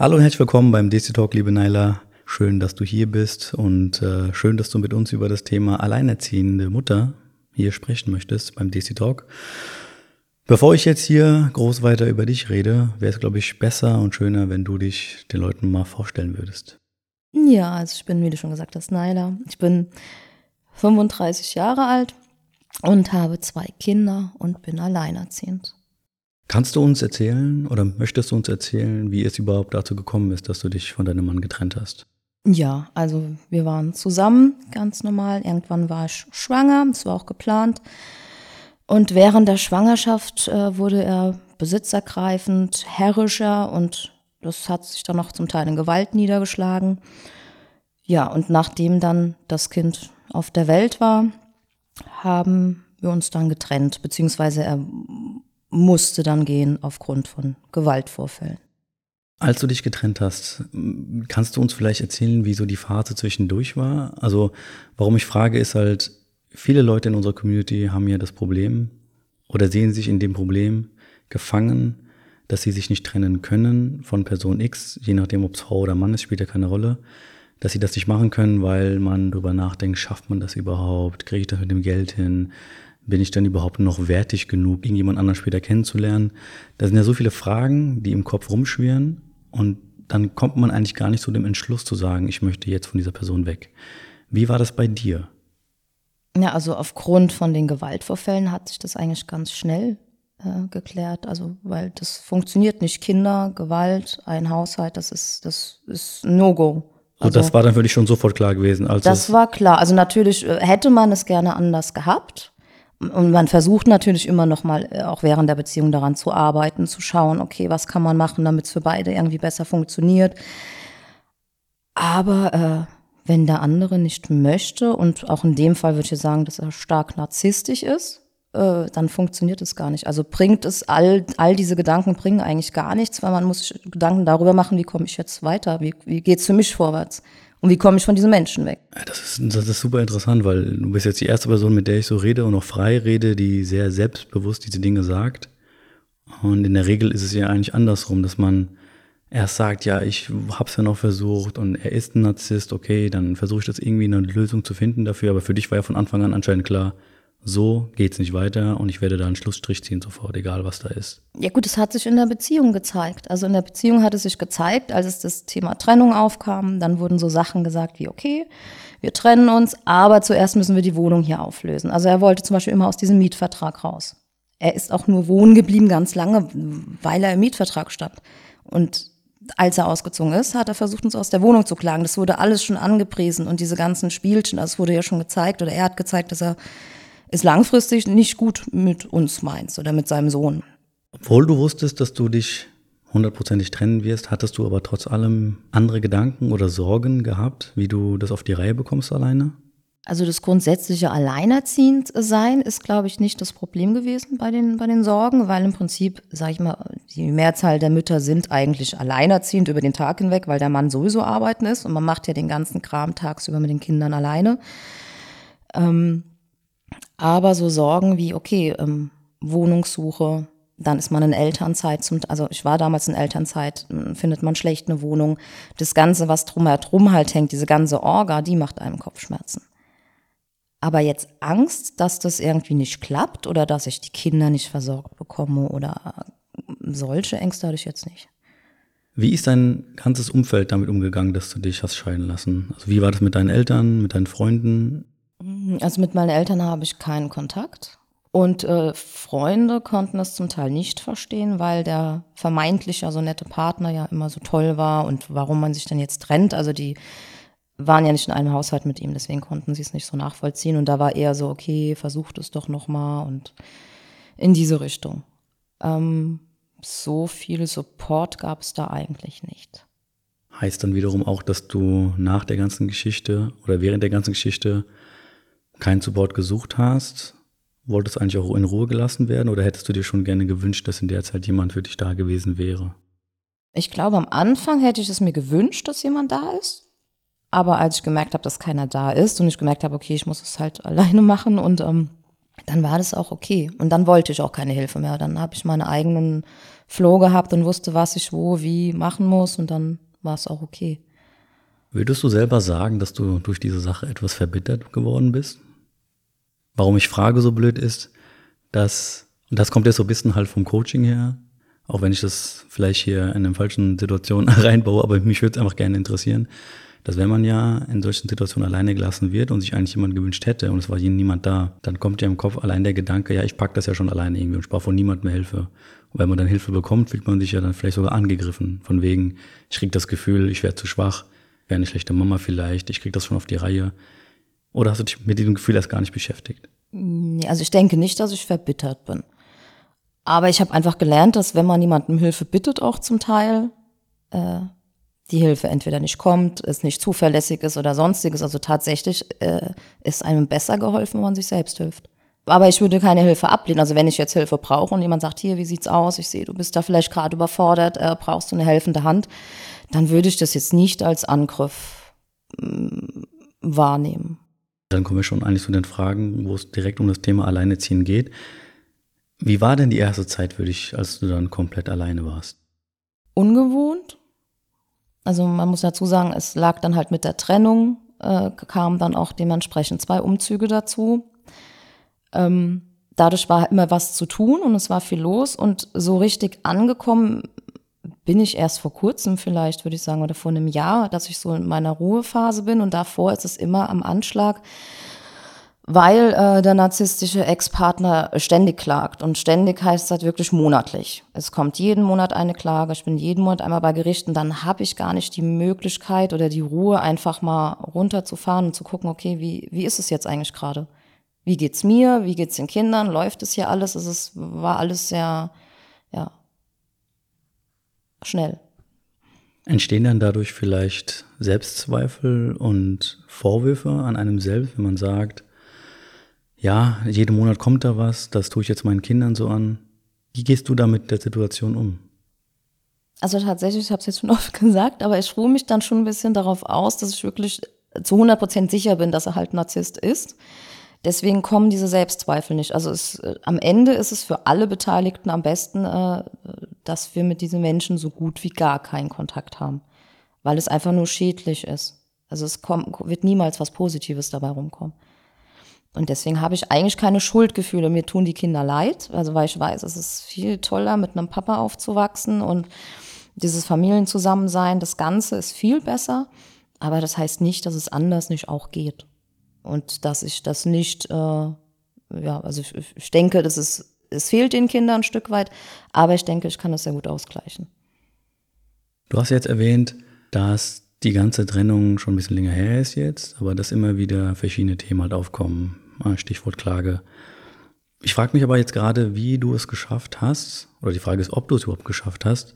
Hallo und herzlich willkommen beim DC Talk, liebe Naila. Schön, dass du hier bist und äh, schön, dass du mit uns über das Thema alleinerziehende Mutter hier sprechen möchtest beim DC Talk. Bevor ich jetzt hier groß weiter über dich rede, wäre es, glaube ich, besser und schöner, wenn du dich den Leuten mal vorstellen würdest. Ja, also ich bin, wie du schon gesagt hast, Naila. Ich bin 35 Jahre alt und habe zwei Kinder und bin alleinerziehend. Kannst du uns erzählen oder möchtest du uns erzählen, wie es überhaupt dazu gekommen ist, dass du dich von deinem Mann getrennt hast? Ja, also wir waren zusammen, ganz normal. Irgendwann war ich schwanger, das war auch geplant. Und während der Schwangerschaft äh, wurde er besitzergreifend, herrischer und das hat sich dann noch zum Teil in Gewalt niedergeschlagen. Ja, und nachdem dann das Kind auf der Welt war, haben wir uns dann getrennt, beziehungsweise er musste dann gehen aufgrund von Gewaltvorfällen. Als du dich getrennt hast, kannst du uns vielleicht erzählen, wie so die Phase zwischendurch war? Also, warum ich frage, ist halt, viele Leute in unserer Community haben ja das Problem oder sehen sich in dem Problem gefangen, dass sie sich nicht trennen können von Person X, je nachdem, ob es Frau oder Mann ist, spielt ja keine Rolle, dass sie das nicht machen können, weil man darüber nachdenkt, schafft man das überhaupt, kriege ich das mit dem Geld hin, bin ich dann überhaupt noch wertig genug, irgendjemand anderen später kennenzulernen? Da sind ja so viele Fragen, die im Kopf rumschwirren und dann kommt man eigentlich gar nicht zu dem Entschluss zu sagen, ich möchte jetzt von dieser Person weg. Wie war das bei dir? Ja, also aufgrund von den Gewaltvorfällen hat sich das eigentlich ganz schnell äh, geklärt. Also, weil das funktioniert nicht. Kinder, Gewalt, ein Haushalt, das ist, das ist No-Go. Also, das war dann für dich schon sofort klar gewesen. Als das war klar. Also natürlich äh, hätte man es gerne anders gehabt. Und man versucht natürlich immer noch mal, äh, auch während der Beziehung daran zu arbeiten, zu schauen, okay, was kann man machen, damit es für beide irgendwie besser funktioniert. Aber äh, wenn der andere nicht möchte, und auch in dem Fall würde ich sagen, dass er stark narzisstisch ist, äh, dann funktioniert es gar nicht. Also bringt es all, all diese Gedanken bringen eigentlich gar nichts, weil man muss sich Gedanken darüber machen, wie komme ich jetzt weiter, wie, wie geht es für mich vorwärts. Und wie komme ich von diesen Menschen weg? Das ist, das ist super interessant, weil du bist jetzt die erste Person, mit der ich so rede und auch frei rede, die sehr selbstbewusst diese Dinge sagt. Und in der Regel ist es ja eigentlich andersrum, dass man erst sagt, ja, ich hab's ja noch versucht und er ist ein Narzisst, okay, dann versuche ich das irgendwie eine Lösung zu finden dafür. Aber für dich war ja von Anfang an anscheinend klar, so geht's nicht weiter und ich werde da einen Schlussstrich ziehen sofort, egal was da ist. Ja gut, es hat sich in der Beziehung gezeigt. Also in der Beziehung hat es sich gezeigt, als es das Thema Trennung aufkam, dann wurden so Sachen gesagt wie, okay, wir trennen uns, aber zuerst müssen wir die Wohnung hier auflösen. Also er wollte zum Beispiel immer aus diesem Mietvertrag raus. Er ist auch nur wohnen geblieben ganz lange, weil er im Mietvertrag stand. Und als er ausgezogen ist, hat er versucht, uns aus der Wohnung zu klagen. Das wurde alles schon angepriesen und diese ganzen Spielchen, das wurde ja schon gezeigt oder er hat gezeigt, dass er es langfristig nicht gut mit uns meinst oder mit seinem Sohn. Obwohl du wusstest, dass du dich hundertprozentig trennen wirst, hattest du aber trotz allem andere Gedanken oder Sorgen gehabt, wie du das auf die Reihe bekommst alleine? Also das grundsätzliche Alleinerziehendsein ist, glaube ich, nicht das Problem gewesen bei den, bei den Sorgen, weil im Prinzip, sage ich mal, die Mehrzahl der Mütter sind eigentlich alleinerziehend über den Tag hinweg, weil der Mann sowieso arbeiten ist und man macht ja den ganzen Kram tagsüber mit den Kindern alleine. Ähm, aber so Sorgen wie, okay, ähm, Wohnungssuche, dann ist man in Elternzeit, zum, also ich war damals in Elternzeit, findet man schlecht eine Wohnung. Das Ganze, was drumherum halt hängt, diese ganze Orga, die macht einem Kopfschmerzen. Aber jetzt Angst, dass das irgendwie nicht klappt oder dass ich die Kinder nicht versorgt bekomme oder solche Ängste hatte ich jetzt nicht. Wie ist dein ganzes Umfeld damit umgegangen, dass du dich hast scheiden lassen? Also wie war das mit deinen Eltern, mit deinen Freunden? Also mit meinen Eltern habe ich keinen Kontakt. Und äh, Freunde konnten es zum Teil nicht verstehen, weil der vermeintlich ja so nette Partner ja immer so toll war und warum man sich dann jetzt trennt. Also die waren ja nicht in einem Haushalt mit ihm, deswegen konnten sie es nicht so nachvollziehen. Und da war eher so, okay, versucht es doch nochmal und in diese Richtung. Ähm, so viel Support gab es da eigentlich nicht. Heißt dann wiederum auch, dass du nach der ganzen Geschichte oder während der ganzen Geschichte keinen Support gesucht hast? Wolltest eigentlich auch in Ruhe gelassen werden oder hättest du dir schon gerne gewünscht, dass in der Zeit jemand für dich da gewesen wäre? Ich glaube, am Anfang hätte ich es mir gewünscht, dass jemand da ist. Aber als ich gemerkt habe, dass keiner da ist und ich gemerkt habe, okay, ich muss es halt alleine machen und ähm, dann war das auch okay. Und dann wollte ich auch keine Hilfe mehr. Dann habe ich meine eigenen Flow gehabt und wusste, was ich wo, wie machen muss und dann war es auch okay. Würdest du selber sagen, dass du durch diese Sache etwas verbittert geworden bist? Warum ich frage so blöd ist, dass, und das kommt jetzt so ein bisschen halt vom Coaching her, auch wenn ich das vielleicht hier in einer falschen Situation reinbaue, aber mich würde es einfach gerne interessieren, dass wenn man ja in solchen Situationen alleine gelassen wird und sich eigentlich jemand gewünscht hätte und es war niemand da, dann kommt ja im Kopf allein der Gedanke, ja, ich pack das ja schon alleine irgendwie und spare von niemand mehr Hilfe. Und wenn man dann Hilfe bekommt, fühlt man sich ja dann vielleicht sogar angegriffen, von wegen, ich krieg das Gefühl, ich werde zu schwach, wäre eine schlechte Mama vielleicht, ich krieg das schon auf die Reihe. Oder hast du dich mit diesem Gefühl erst gar nicht beschäftigt? Also ich denke nicht, dass ich verbittert bin. Aber ich habe einfach gelernt, dass wenn man jemandem Hilfe bittet, auch zum Teil, äh, die Hilfe entweder nicht kommt, es nicht zuverlässig ist oder sonstiges. Also tatsächlich äh, ist einem besser geholfen, wenn man sich selbst hilft. Aber ich würde keine Hilfe ablehnen. Also wenn ich jetzt Hilfe brauche und jemand sagt, hier, wie sieht's aus? Ich sehe, du bist da vielleicht gerade überfordert, äh, brauchst du eine helfende Hand, dann würde ich das jetzt nicht als Angriff mh, wahrnehmen. Dann kommen wir schon eigentlich zu den Fragen, wo es direkt um das Thema Alleineziehen geht. Wie war denn die erste Zeit für dich, als du dann komplett alleine warst? Ungewohnt. Also man muss dazu sagen, es lag dann halt mit der Trennung, äh, kamen dann auch dementsprechend zwei Umzüge dazu. Ähm, dadurch war immer was zu tun und es war viel los und so richtig angekommen bin ich erst vor kurzem vielleicht, würde ich sagen, oder vor einem Jahr, dass ich so in meiner Ruhephase bin und davor ist es immer am Anschlag, weil äh, der narzisstische Ex-Partner ständig klagt und ständig heißt das wirklich monatlich. Es kommt jeden Monat eine Klage, ich bin jeden Monat einmal bei Gerichten, dann habe ich gar nicht die Möglichkeit oder die Ruhe, einfach mal runterzufahren und zu gucken, okay, wie, wie ist es jetzt eigentlich gerade? Wie geht's mir? Wie geht's den Kindern? Läuft es hier alles? Es ist, war alles sehr, ja, schnell. Entstehen dann dadurch vielleicht Selbstzweifel und Vorwürfe an einem selbst, wenn man sagt, ja, jeden Monat kommt da was, das tue ich jetzt meinen Kindern so an. Wie gehst du da mit der Situation um? Also tatsächlich, ich habe es jetzt schon oft gesagt, aber ich ruhe mich dann schon ein bisschen darauf aus, dass ich wirklich zu 100 Prozent sicher bin, dass er halt Narzisst ist. Deswegen kommen diese Selbstzweifel nicht. Also es, äh, am Ende ist es für alle Beteiligten am besten, äh, dass wir mit diesen Menschen so gut wie gar keinen Kontakt haben, weil es einfach nur schädlich ist. Also es kommt, wird niemals was Positives dabei rumkommen. Und deswegen habe ich eigentlich keine Schuldgefühle. Mir tun die Kinder leid, also weil ich weiß, es ist viel toller, mit einem Papa aufzuwachsen und dieses Familienzusammensein, das Ganze ist viel besser. Aber das heißt nicht, dass es anders nicht auch geht und dass ich das nicht, äh, ja, also ich, ich denke, dass es, es fehlt den Kindern ein Stück weit, aber ich denke, ich kann das sehr gut ausgleichen. Du hast jetzt erwähnt, dass die ganze Trennung schon ein bisschen länger her ist jetzt, aber dass immer wieder verschiedene Themen halt aufkommen. Ah, Stichwort Klage. Ich frage mich aber jetzt gerade, wie du es geschafft hast, oder die Frage ist, ob du es überhaupt geschafft hast,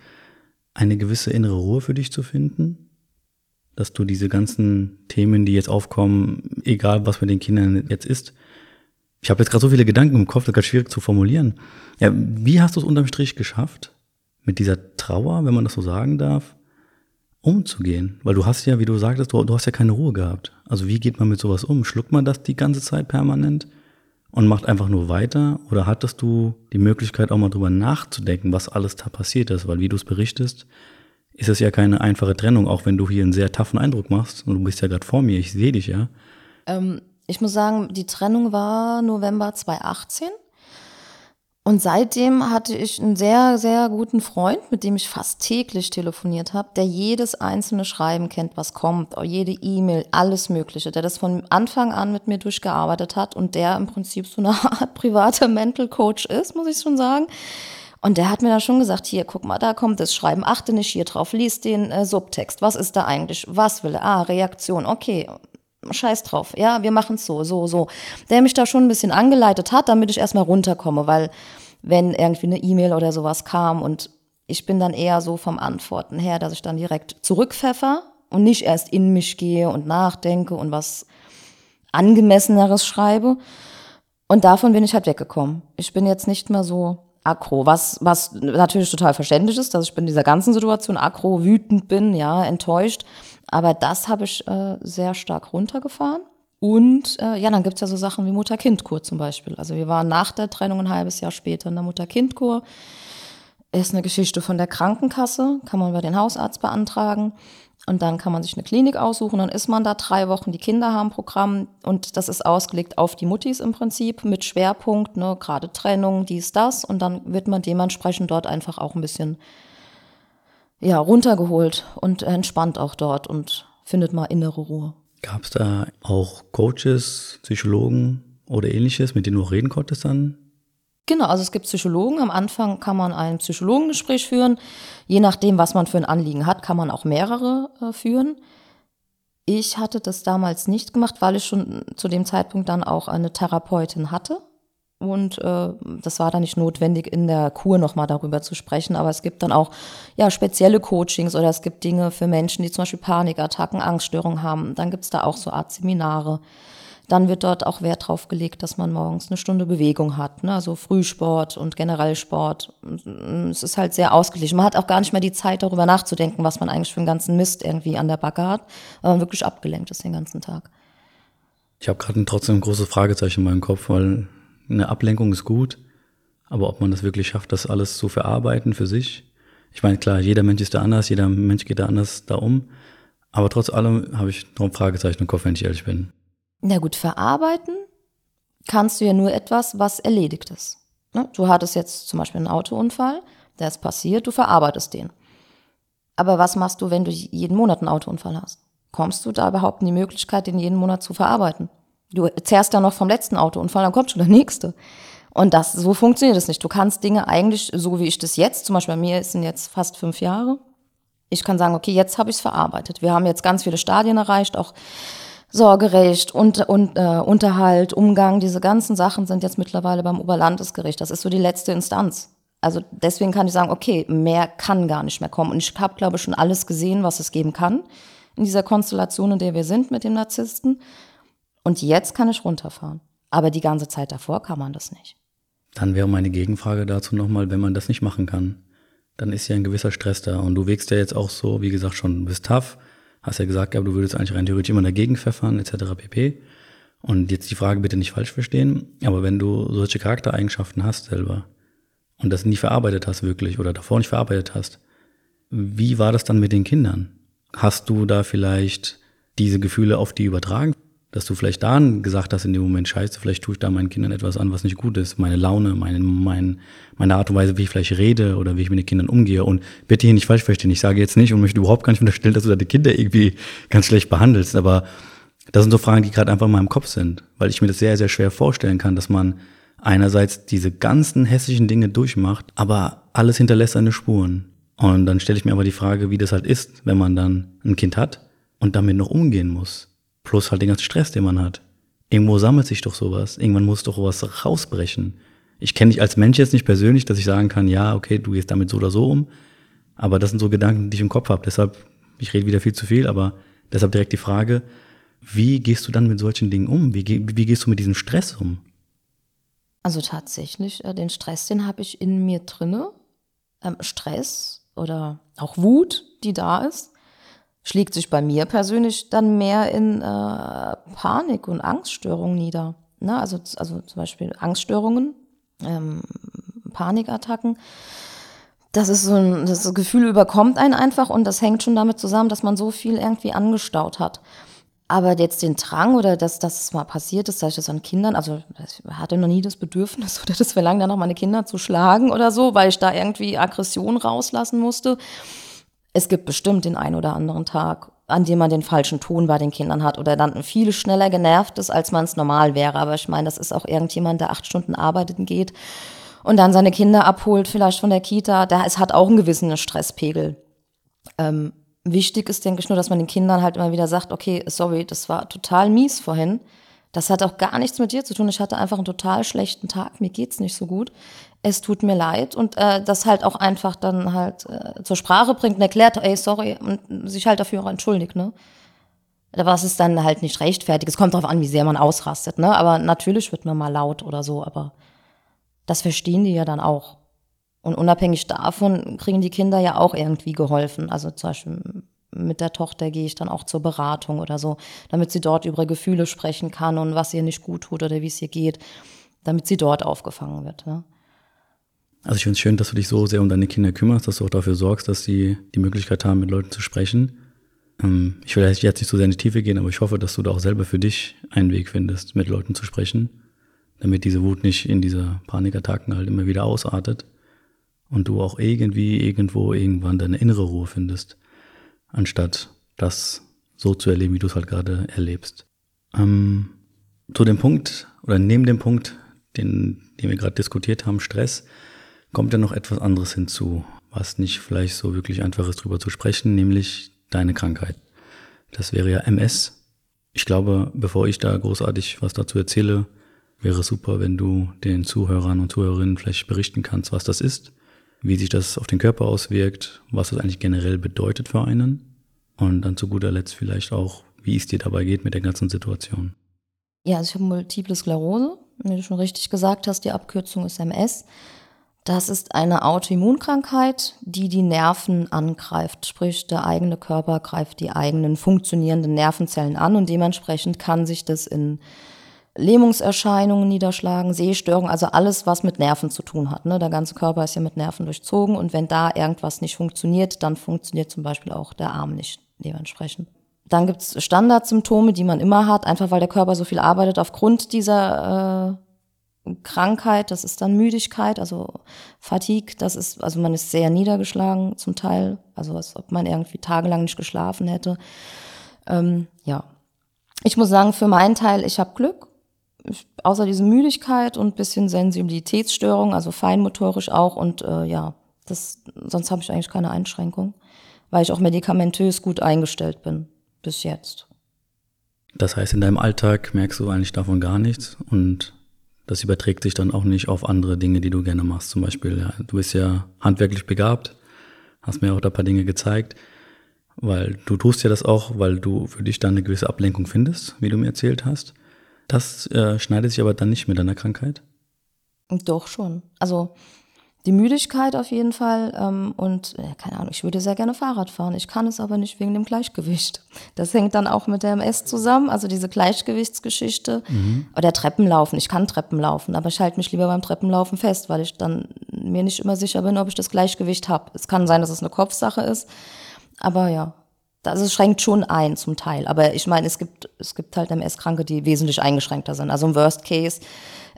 eine gewisse innere Ruhe für dich zu finden dass du diese ganzen Themen, die jetzt aufkommen, egal was mit den Kindern jetzt ist, ich habe jetzt gerade so viele Gedanken im Kopf, das ist gerade schwierig zu formulieren. Ja, wie hast du es unterm Strich geschafft, mit dieser Trauer, wenn man das so sagen darf, umzugehen? Weil du hast ja, wie du sagtest, du, du hast ja keine Ruhe gehabt. Also wie geht man mit sowas um? Schluckt man das die ganze Zeit permanent und macht einfach nur weiter? Oder hattest du die Möglichkeit auch mal drüber nachzudenken, was alles da passiert ist? Weil wie du es berichtest, ist es ja keine einfache Trennung, auch wenn du hier einen sehr taffen Eindruck machst. Und du bist ja gerade vor mir, ich sehe dich ja. Ähm, ich muss sagen, die Trennung war November 2018. Und seitdem hatte ich einen sehr, sehr guten Freund, mit dem ich fast täglich telefoniert habe, der jedes einzelne Schreiben kennt, was kommt, jede E-Mail, alles Mögliche, der das von Anfang an mit mir durchgearbeitet hat und der im Prinzip so eine Art privater Mental Coach ist, muss ich schon sagen und der hat mir dann schon gesagt, hier, guck mal, da kommt das Schreiben, achte nicht hier drauf, lies den äh, Subtext, was ist da eigentlich, was will er, ah, Reaktion, okay, scheiß drauf, ja, wir machen es so, so, so. Der mich da schon ein bisschen angeleitet hat, damit ich erstmal runterkomme, weil wenn irgendwie eine E-Mail oder sowas kam und ich bin dann eher so vom Antworten her, dass ich dann direkt zurückpfeffer und nicht erst in mich gehe und nachdenke und was angemesseneres schreibe. Und davon bin ich halt weggekommen. Ich bin jetzt nicht mehr so aggro, was, was natürlich total verständlich ist, dass ich in dieser ganzen Situation aggro, wütend bin, ja, enttäuscht. Aber das habe ich äh, sehr stark runtergefahren. Und äh, ja, dann gibt's ja so Sachen wie Mutter-Kind-Kur zum Beispiel. Also wir waren nach der Trennung ein halbes Jahr später in der Mutter-Kind-Kur. ist eine Geschichte von der Krankenkasse, kann man bei den Hausarzt beantragen. Und dann kann man sich eine Klinik aussuchen, dann ist man da drei Wochen, die Kinder haben Programm und das ist ausgelegt auf die Muttis im Prinzip mit Schwerpunkt, ne, gerade Trennung, dies, das und dann wird man dementsprechend dort einfach auch ein bisschen ja, runtergeholt und entspannt auch dort und findet mal innere Ruhe. Gab es da auch Coaches, Psychologen oder ähnliches, mit denen du auch reden konntest dann? Genau, also es gibt Psychologen. Am Anfang kann man ein Psychologengespräch führen. Je nachdem, was man für ein Anliegen hat, kann man auch mehrere äh, führen. Ich hatte das damals nicht gemacht, weil ich schon zu dem Zeitpunkt dann auch eine Therapeutin hatte. Und äh, das war dann nicht notwendig, in der Kur nochmal darüber zu sprechen. Aber es gibt dann auch ja, spezielle Coachings oder es gibt Dinge für Menschen, die zum Beispiel Panikattacken, Angststörungen haben. Dann gibt es da auch so Art Seminare. Dann wird dort auch Wert drauf gelegt, dass man morgens eine Stunde Bewegung hat, ne? also Frühsport und generell Sport. Es ist halt sehr ausgeglichen. Man hat auch gar nicht mehr die Zeit, darüber nachzudenken, was man eigentlich für einen ganzen Mist irgendwie an der Backe hat, weil man wirklich abgelenkt ist den ganzen Tag. Ich habe gerade trotzdem ein großes Fragezeichen in meinem Kopf, weil eine Ablenkung ist gut, aber ob man das wirklich schafft, das alles zu verarbeiten für sich. Ich meine, klar, jeder Mensch ist da anders, jeder Mensch geht da anders da um. Aber trotz allem habe ich noch ein Fragezeichen im Kopf, wenn ich ehrlich bin. Na gut, verarbeiten kannst du ja nur etwas, was erledigt ist. Ne? Du hattest jetzt zum Beispiel einen Autounfall, der ist passiert, du verarbeitest den. Aber was machst du, wenn du jeden Monat einen Autounfall hast? Kommst du da überhaupt in die Möglichkeit, den jeden Monat zu verarbeiten? Du zehrst ja noch vom letzten Autounfall, dann kommt schon der nächste. Und das, so funktioniert es nicht. Du kannst Dinge eigentlich, so wie ich das jetzt, zum Beispiel bei mir sind jetzt fast fünf Jahre. Ich kann sagen, okay, jetzt habe ich es verarbeitet. Wir haben jetzt ganz viele Stadien erreicht, auch Sorgerecht, und, und, äh, Unterhalt, Umgang, diese ganzen Sachen sind jetzt mittlerweile beim Oberlandesgericht. Das ist so die letzte Instanz. Also deswegen kann ich sagen, okay, mehr kann gar nicht mehr kommen. Und ich habe, glaube ich, schon alles gesehen, was es geben kann in dieser Konstellation, in der wir sind mit dem Narzissten. Und jetzt kann ich runterfahren. Aber die ganze Zeit davor kann man das nicht. Dann wäre meine Gegenfrage dazu nochmal, wenn man das nicht machen kann, dann ist ja ein gewisser Stress da. Und du wägst ja jetzt auch so, wie gesagt, schon, du bist tough, Hast ja gesagt, du würdest eigentlich rein theoretisch immer dagegen pfeffern, etc. pp. Und jetzt die Frage bitte nicht falsch verstehen, aber wenn du solche Charaktereigenschaften hast selber und das nie verarbeitet hast wirklich oder davor nicht verarbeitet hast, wie war das dann mit den Kindern? Hast du da vielleicht diese Gefühle auf die übertragen? Dass du vielleicht da gesagt hast in dem Moment, scheiße, vielleicht tue ich da meinen Kindern etwas an, was nicht gut ist. Meine Laune, meine, mein, meine Art und Weise, wie ich vielleicht rede oder wie ich mit den Kindern umgehe. Und bitte hier nicht falsch verstehen. Ich sage jetzt nicht und möchte überhaupt gar nicht unterstellen, dass du deine Kinder irgendwie ganz schlecht behandelst. Aber das sind so Fragen, die gerade einfach in meinem Kopf sind, weil ich mir das sehr, sehr schwer vorstellen kann, dass man einerseits diese ganzen hässlichen Dinge durchmacht, aber alles hinterlässt seine Spuren. Und dann stelle ich mir aber die Frage, wie das halt ist, wenn man dann ein Kind hat und damit noch umgehen muss. Plus halt den ganzen Stress, den man hat. Irgendwo sammelt sich doch sowas. Irgendwann muss doch was rausbrechen. Ich kenne dich als Mensch jetzt nicht persönlich, dass ich sagen kann, ja, okay, du gehst damit so oder so um. Aber das sind so Gedanken, die ich im Kopf habe. Deshalb, ich rede wieder viel zu viel, aber deshalb direkt die Frage, wie gehst du dann mit solchen Dingen um? Wie, wie gehst du mit diesem Stress um? Also tatsächlich, äh, den Stress, den habe ich in mir drinne. Ähm, Stress oder auch Wut, die da ist schlägt sich bei mir persönlich dann mehr in äh, Panik und Angststörungen nieder. Ne? Also, also zum Beispiel Angststörungen, ähm, Panikattacken. Das ist so ein, das Gefühl überkommt einen einfach und das hängt schon damit zusammen, dass man so viel irgendwie angestaut hat. Aber jetzt den Drang oder dass das mal passiert ist, sage ich das an Kindern, also ich hatte noch nie das Bedürfnis oder das Verlangen, dann noch meine Kinder zu schlagen oder so, weil ich da irgendwie Aggression rauslassen musste es gibt bestimmt den einen oder anderen Tag, an dem man den falschen Ton bei den Kindern hat oder dann viel schneller genervt ist, als man es normal wäre. Aber ich meine, das ist auch irgendjemand, der acht Stunden arbeiten geht und dann seine Kinder abholt, vielleicht von der Kita. Der, es hat auch einen gewissen Stresspegel. Ähm, wichtig ist, denke ich, nur, dass man den Kindern halt immer wieder sagt, okay, sorry, das war total mies vorhin. Das hat auch gar nichts mit dir zu tun. Ich hatte einfach einen total schlechten Tag. Mir geht's nicht so gut es tut mir leid und äh, das halt auch einfach dann halt äh, zur Sprache bringt und erklärt, ey, sorry, und sich halt dafür auch entschuldigt, ne? Was ist dann halt nicht rechtfertigt. Es kommt darauf an, wie sehr man ausrastet, ne? Aber natürlich wird man mal laut oder so, aber das verstehen die ja dann auch. Und unabhängig davon kriegen die Kinder ja auch irgendwie geholfen. Also zum Beispiel mit der Tochter gehe ich dann auch zur Beratung oder so, damit sie dort über Gefühle sprechen kann und was ihr nicht gut tut oder wie es ihr geht, damit sie dort aufgefangen wird. Ne? Also ich finde es schön, dass du dich so sehr um deine Kinder kümmerst, dass du auch dafür sorgst, dass sie die Möglichkeit haben, mit Leuten zu sprechen. Ähm, ich will jetzt nicht so sehr in die Tiefe gehen, aber ich hoffe, dass du da auch selber für dich einen Weg findest, mit Leuten zu sprechen, damit diese Wut nicht in diese Panikattacken halt immer wieder ausartet und du auch irgendwie irgendwo irgendwann deine innere Ruhe findest, anstatt das so zu erleben, wie du es halt gerade erlebst. Ähm, zu dem Punkt oder neben dem Punkt, den, den wir gerade diskutiert haben, Stress, kommt ja noch etwas anderes hinzu, was nicht vielleicht so wirklich einfach ist, drüber zu sprechen, nämlich deine Krankheit. Das wäre ja MS. Ich glaube, bevor ich da großartig was dazu erzähle, wäre es super, wenn du den Zuhörern und Zuhörerinnen vielleicht berichten kannst, was das ist, wie sich das auf den Körper auswirkt, was das eigentlich generell bedeutet für einen und dann zu guter Letzt vielleicht auch, wie es dir dabei geht mit der ganzen Situation. Ja, also ich habe Multiple Sklerose, wie du schon richtig gesagt hast, die Abkürzung ist MS. Das ist eine Autoimmunkrankheit, die die Nerven angreift. Sprich, der eigene Körper greift die eigenen funktionierenden Nervenzellen an und dementsprechend kann sich das in Lähmungserscheinungen niederschlagen, Sehstörungen, also alles, was mit Nerven zu tun hat. Ne? Der ganze Körper ist ja mit Nerven durchzogen und wenn da irgendwas nicht funktioniert, dann funktioniert zum Beispiel auch der Arm nicht dementsprechend. Dann gibt's Standardsymptome, die man immer hat, einfach weil der Körper so viel arbeitet aufgrund dieser äh, Krankheit, das ist dann Müdigkeit, also Fatigue, das ist, also man ist sehr niedergeschlagen zum Teil, also als ob man irgendwie tagelang nicht geschlafen hätte. Ähm, ja, ich muss sagen, für meinen Teil, ich habe Glück. Ich, außer diese Müdigkeit und bisschen Sensibilitätsstörung, also feinmotorisch auch und äh, ja, das, sonst habe ich eigentlich keine Einschränkung, weil ich auch medikamentös gut eingestellt bin bis jetzt. Das heißt, in deinem Alltag merkst du eigentlich davon gar nichts und das überträgt sich dann auch nicht auf andere Dinge, die du gerne machst. Zum Beispiel, ja, du bist ja handwerklich begabt, hast mir auch da ein paar Dinge gezeigt, weil du tust ja das auch, weil du für dich dann eine gewisse Ablenkung findest, wie du mir erzählt hast. Das äh, schneidet sich aber dann nicht mit deiner Krankheit? Doch schon. Also die Müdigkeit auf jeden Fall ähm, und äh, keine Ahnung, ich würde sehr gerne Fahrrad fahren. Ich kann es aber nicht wegen dem Gleichgewicht. Das hängt dann auch mit der MS zusammen, also diese Gleichgewichtsgeschichte mhm. oder Treppenlaufen. Ich kann Treppenlaufen, aber ich halte mich lieber beim Treppenlaufen fest, weil ich dann mir nicht immer sicher bin, ob ich das Gleichgewicht habe. Es kann sein, dass es eine Kopfsache ist, aber ja, also es schränkt schon ein zum Teil. Aber ich meine, es gibt es gibt halt MS-Kranke, die wesentlich eingeschränkter sind. Also im Worst Case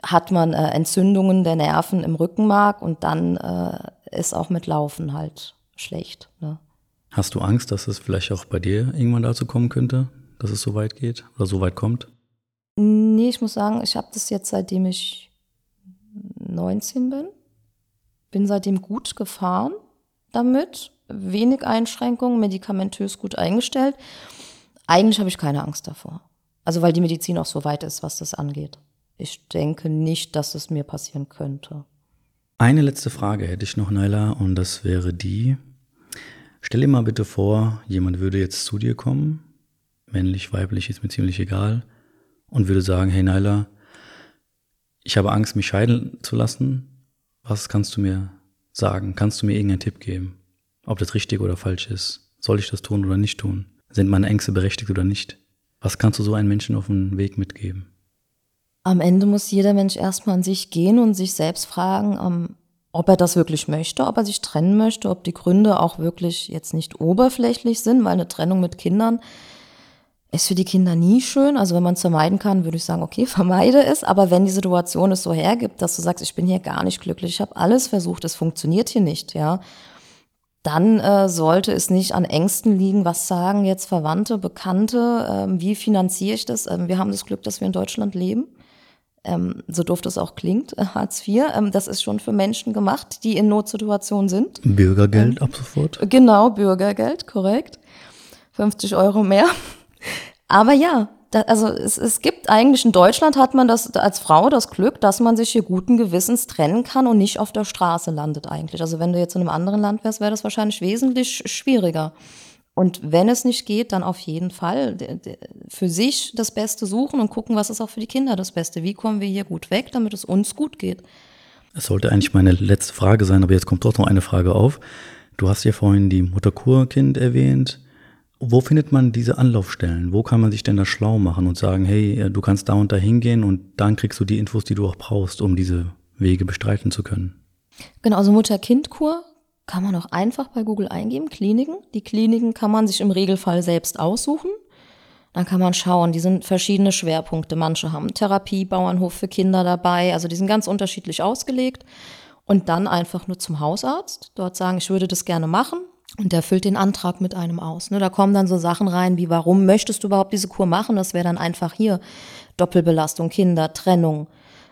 hat man äh, Entzündungen der Nerven im Rückenmark und dann äh, ist auch mit Laufen halt schlecht. Ne? Hast du Angst, dass es vielleicht auch bei dir irgendwann dazu kommen könnte, dass es so weit geht oder so weit kommt? Nee, ich muss sagen, ich habe das jetzt seitdem ich 19 bin. Bin seitdem gut gefahren damit, wenig Einschränkungen, medikamentös gut eingestellt. Eigentlich habe ich keine Angst davor. Also weil die Medizin auch so weit ist, was das angeht ich denke nicht, dass es mir passieren könnte. Eine letzte Frage hätte ich noch, Naila, und das wäre die. Stell dir mal bitte vor, jemand würde jetzt zu dir kommen, männlich, weiblich, ist mir ziemlich egal, und würde sagen, hey Naila, ich habe Angst, mich scheiden zu lassen. Was kannst du mir sagen? Kannst du mir irgendeinen Tipp geben? Ob das richtig oder falsch ist? Soll ich das tun oder nicht tun? Sind meine Ängste berechtigt oder nicht? Was kannst du so einem Menschen auf den Weg mitgeben? Am Ende muss jeder Mensch erstmal an sich gehen und sich selbst fragen, ähm, ob er das wirklich möchte, ob er sich trennen möchte, ob die Gründe auch wirklich jetzt nicht oberflächlich sind, weil eine Trennung mit Kindern ist für die Kinder nie schön. Also wenn man es vermeiden kann, würde ich sagen, okay, vermeide es. Aber wenn die Situation es so hergibt, dass du sagst, ich bin hier gar nicht glücklich, ich habe alles versucht, es funktioniert hier nicht, ja, dann äh, sollte es nicht an Ängsten liegen, was sagen jetzt Verwandte, Bekannte, äh, wie finanziere ich das? Ähm, wir haben das Glück, dass wir in Deutschland leben ähm, so doof das auch klingt, äh, Hartz IV, ähm, das ist schon für Menschen gemacht, die in Notsituationen sind. Bürgergeld ähm, ab sofort? Genau, Bürgergeld, korrekt. 50 Euro mehr. Aber ja, da, also es, es gibt eigentlich in Deutschland hat man das als Frau das Glück, dass man sich hier guten Gewissens trennen kann und nicht auf der Straße landet eigentlich. Also wenn du jetzt in einem anderen Land wärst, wäre das wahrscheinlich wesentlich schwieriger. Und wenn es nicht geht, dann auf jeden Fall für sich das Beste suchen und gucken, was ist auch für die Kinder das Beste. Wie kommen wir hier gut weg, damit es uns gut geht? Es sollte eigentlich meine letzte Frage sein, aber jetzt kommt doch noch eine Frage auf. Du hast ja vorhin die Mutterkurkind erwähnt. Wo findet man diese Anlaufstellen? Wo kann man sich denn da schlau machen und sagen, hey, du kannst da und da hingehen und dann kriegst du die Infos, die du auch brauchst, um diese Wege bestreiten zu können? Genau, also Mutter-Kind-Kur kann man auch einfach bei Google eingeben, Kliniken. Die Kliniken kann man sich im Regelfall selbst aussuchen. Dann kann man schauen, die sind verschiedene Schwerpunkte. Manche haben Therapie, Bauernhof für Kinder dabei, also die sind ganz unterschiedlich ausgelegt. Und dann einfach nur zum Hausarzt, dort sagen, ich würde das gerne machen. Und der füllt den Antrag mit einem aus. Ne? Da kommen dann so Sachen rein wie, warum möchtest du überhaupt diese Kur machen? Das wäre dann einfach hier Doppelbelastung, Kinder, Trennung,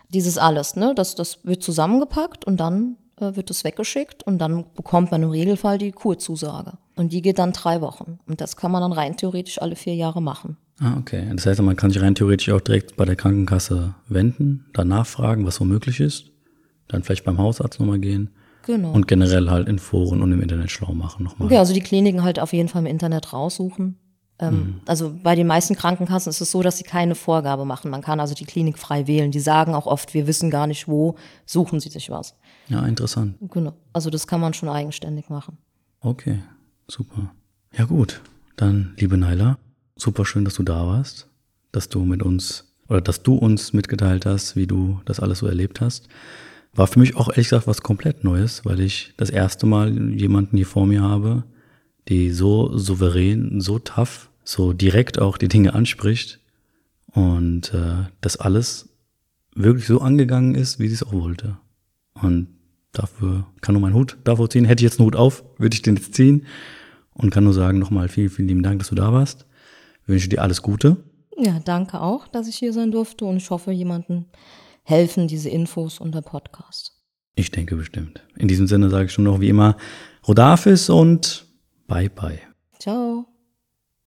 dieses alles. Ne? Das, das wird zusammengepackt und dann wird es weggeschickt und dann bekommt man im Regelfall die Kurzusage. Und die geht dann drei Wochen. Und das kann man dann rein theoretisch alle vier Jahre machen. Ah, okay. Das heißt, man kann sich rein theoretisch auch direkt bei der Krankenkasse wenden, dann nachfragen, was so möglich ist, dann vielleicht beim Hausarzt nochmal gehen. Genau. Und generell halt in Foren und im Internet schlau machen nochmal. Okay, also die Kliniken halt auf jeden Fall im Internet raussuchen. Ähm, mhm. Also bei den meisten Krankenkassen ist es so, dass sie keine Vorgabe machen. Man kann also die Klinik frei wählen. Die sagen auch oft, wir wissen gar nicht wo, suchen sie sich was. Ja, interessant. Genau. Also das kann man schon eigenständig machen. Okay, super. Ja gut, dann liebe Naila, super schön, dass du da warst, dass du mit uns oder dass du uns mitgeteilt hast, wie du das alles so erlebt hast. War für mich auch ehrlich gesagt was komplett Neues, weil ich das erste Mal jemanden hier vor mir habe, die so souverän, so tough, so direkt auch die Dinge anspricht und äh, das alles wirklich so angegangen ist, wie sie es auch wollte. Und dafür kann nur mein Hut davor ziehen. Hätte ich jetzt einen Hut auf, würde ich den jetzt ziehen und kann nur sagen nochmal vielen, vielen lieben Dank, dass du da warst. Ich wünsche dir alles Gute. Ja, danke auch, dass ich hier sein durfte und ich hoffe, jemanden helfen diese Infos und der Podcast. Ich denke bestimmt. In diesem Sinne sage ich schon noch wie immer Rodafis und bye bye. Ciao.